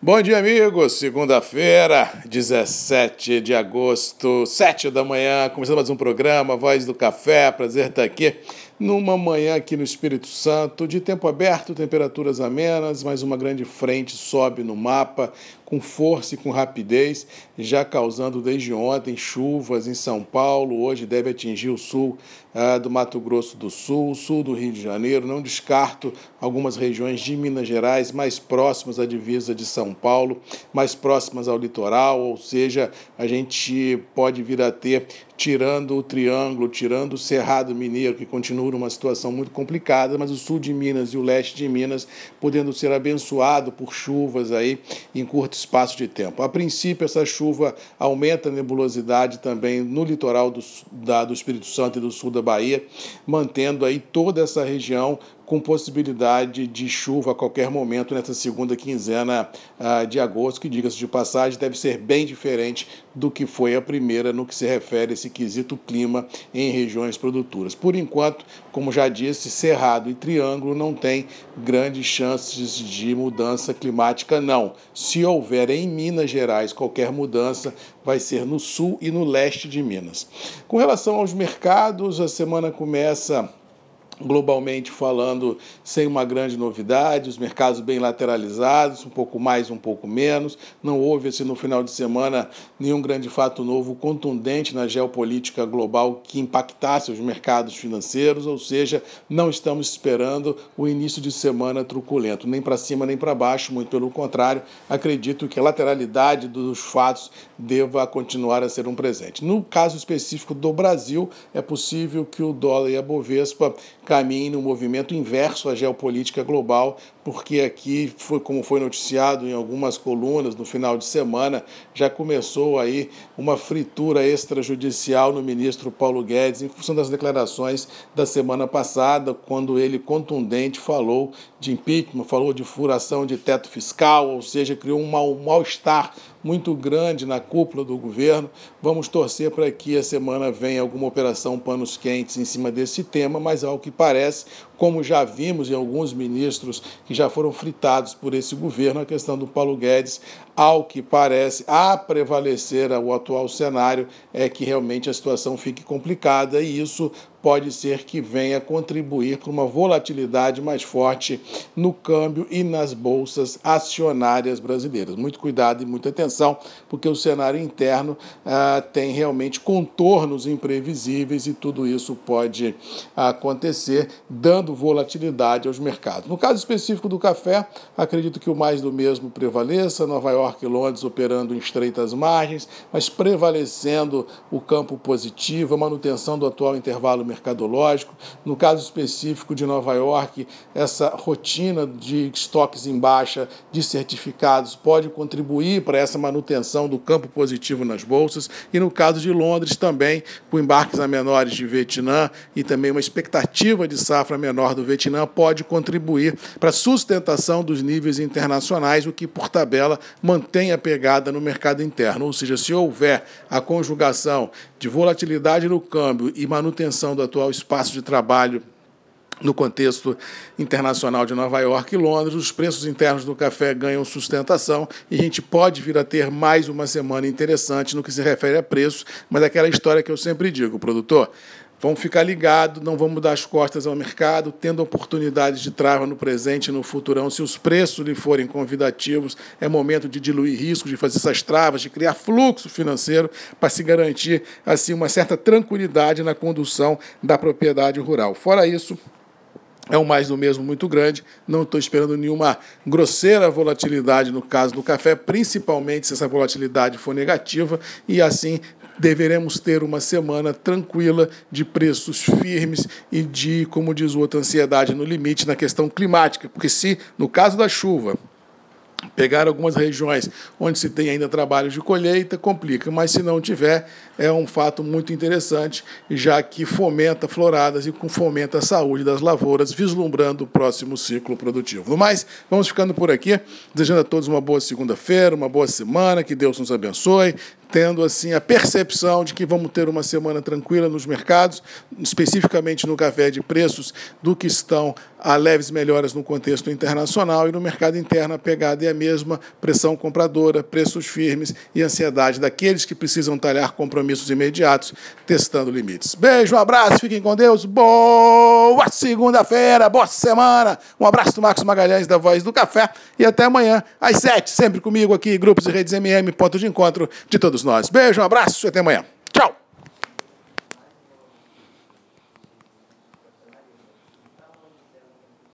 Bom dia, amigos. Segunda-feira, 17 de agosto, 7 da manhã, começando mais um programa, Voz do Café. Prazer estar aqui numa manhã aqui no Espírito Santo, de tempo aberto, temperaturas amenas, mas uma grande frente sobe no mapa com força e com rapidez, já causando desde ontem chuvas em São Paulo. Hoje deve atingir o sul ah, do Mato Grosso do Sul, sul do Rio de Janeiro. Não descarto algumas regiões de Minas Gerais mais próximas à divisa de São Paulo, mais próximas ao litoral, ou seja, a gente pode vir a ter tirando o Triângulo, tirando o Cerrado Mineiro, que continua numa situação muito complicada, mas o sul de Minas e o leste de Minas podendo ser abençoado por chuvas aí em curto espaço de tempo. A princípio, essa chuva aumenta a nebulosidade também no litoral do, da, do Espírito Santo e do sul da Bahia, mantendo aí toda essa região com possibilidade de chuva a qualquer momento nessa segunda quinzena uh, de agosto, que, diga-se de passagem, deve ser bem diferente do que foi a primeira no que se refere a esse quesito clima em regiões produtoras. Por enquanto, como já disse, Cerrado e Triângulo não têm grandes chances de mudança climática, não. Se houver em Minas Gerais qualquer mudança, vai ser no sul e no leste de Minas. Com relação aos mercados, a semana começa globalmente falando, sem uma grande novidade, os mercados bem lateralizados, um pouco mais, um pouco menos. Não houve, assim, no final de semana, nenhum grande fato novo contundente na geopolítica global que impactasse os mercados financeiros, ou seja, não estamos esperando o início de semana truculento, nem para cima nem para baixo, muito pelo contrário, acredito que a lateralidade dos fatos deva continuar a ser um presente. No caso específico do Brasil, é possível que o dólar e a Bovespa caminhe no movimento inverso à geopolítica global, porque aqui, foi, como foi noticiado em algumas colunas no final de semana, já começou aí uma fritura extrajudicial no ministro Paulo Guedes, em função das declarações da semana passada, quando ele contundente falou de impeachment, falou de furação de teto fiscal, ou seja, criou um mal-estar muito grande na cúpula do governo. Vamos torcer para que a semana venha alguma operação panos quentes em cima desse tema, mas ao que parece, como já vimos em alguns ministros que já foram fritados por esse governo, a questão do Paulo Guedes, ao que parece, a prevalecer o atual cenário, é que realmente a situação fique complicada e isso pode ser que venha contribuir para uma volatilidade mais forte no câmbio e nas bolsas acionárias brasileiras. Muito cuidado e muita atenção, porque o cenário interno ah, tem realmente contornos imprevisíveis e tudo isso pode acontecer, dando volatilidade aos mercados. No caso específico do café, acredito que o mais do mesmo prevaleça, Nova York e Londres operando em estreitas margens, mas prevalecendo o campo positivo, a manutenção do atual intervalo mercadológico. No caso específico de Nova York, essa rotina de estoques em baixa de certificados pode contribuir para essa manutenção do campo positivo nas bolsas. E no caso de Londres também, com embarques a menores de Vietnã e também uma expectativa de safra menor do Vietnã, pode contribuir para a sustentação dos níveis internacionais, o que, por tabela, mantém a pegada no mercado interno. Ou seja, se houver a conjugação de volatilidade no câmbio e manutenção do atual espaço de trabalho no contexto internacional de Nova York e Londres, os preços internos do café ganham sustentação e a gente pode vir a ter mais uma semana interessante no que se refere a preço, mas é aquela história que eu sempre digo, produtor, Vamos ficar ligados, não vamos dar as costas ao mercado, tendo oportunidades de trava no presente e no futurão. Se os preços lhe forem convidativos, é momento de diluir riscos, de fazer essas travas, de criar fluxo financeiro para se garantir assim uma certa tranquilidade na condução da propriedade rural. Fora isso, é um mais do mesmo muito grande. Não estou esperando nenhuma grosseira volatilidade no caso do café, principalmente se essa volatilidade for negativa, e assim deveremos ter uma semana tranquila de preços firmes e de, como diz o outro, ansiedade no limite na questão climática, porque se, no caso da chuva, pegar algumas regiões onde se tem ainda trabalho de colheita, complica, mas se não tiver, é um fato muito interessante, já que fomenta floradas e fomenta a saúde das lavouras, vislumbrando o próximo ciclo produtivo. No mais, vamos ficando por aqui, desejando a todos uma boa segunda-feira, uma boa semana, que Deus nos abençoe, tendo assim a percepção de que vamos ter uma semana tranquila nos mercados, especificamente no café de preços do que estão a leves melhoras no contexto internacional e no mercado interno a pegada é a mesma, pressão compradora, preços firmes e ansiedade daqueles que precisam talhar compromissos imediatos, testando limites. Beijo, um abraço, fiquem com Deus, boa segunda-feira, boa semana, um abraço do Marcos Magalhães da Voz do Café e até amanhã às sete, sempre comigo aqui, Grupos e Redes MM, ponto de encontro de todos nós. Beijo, um abraço e até amanhã.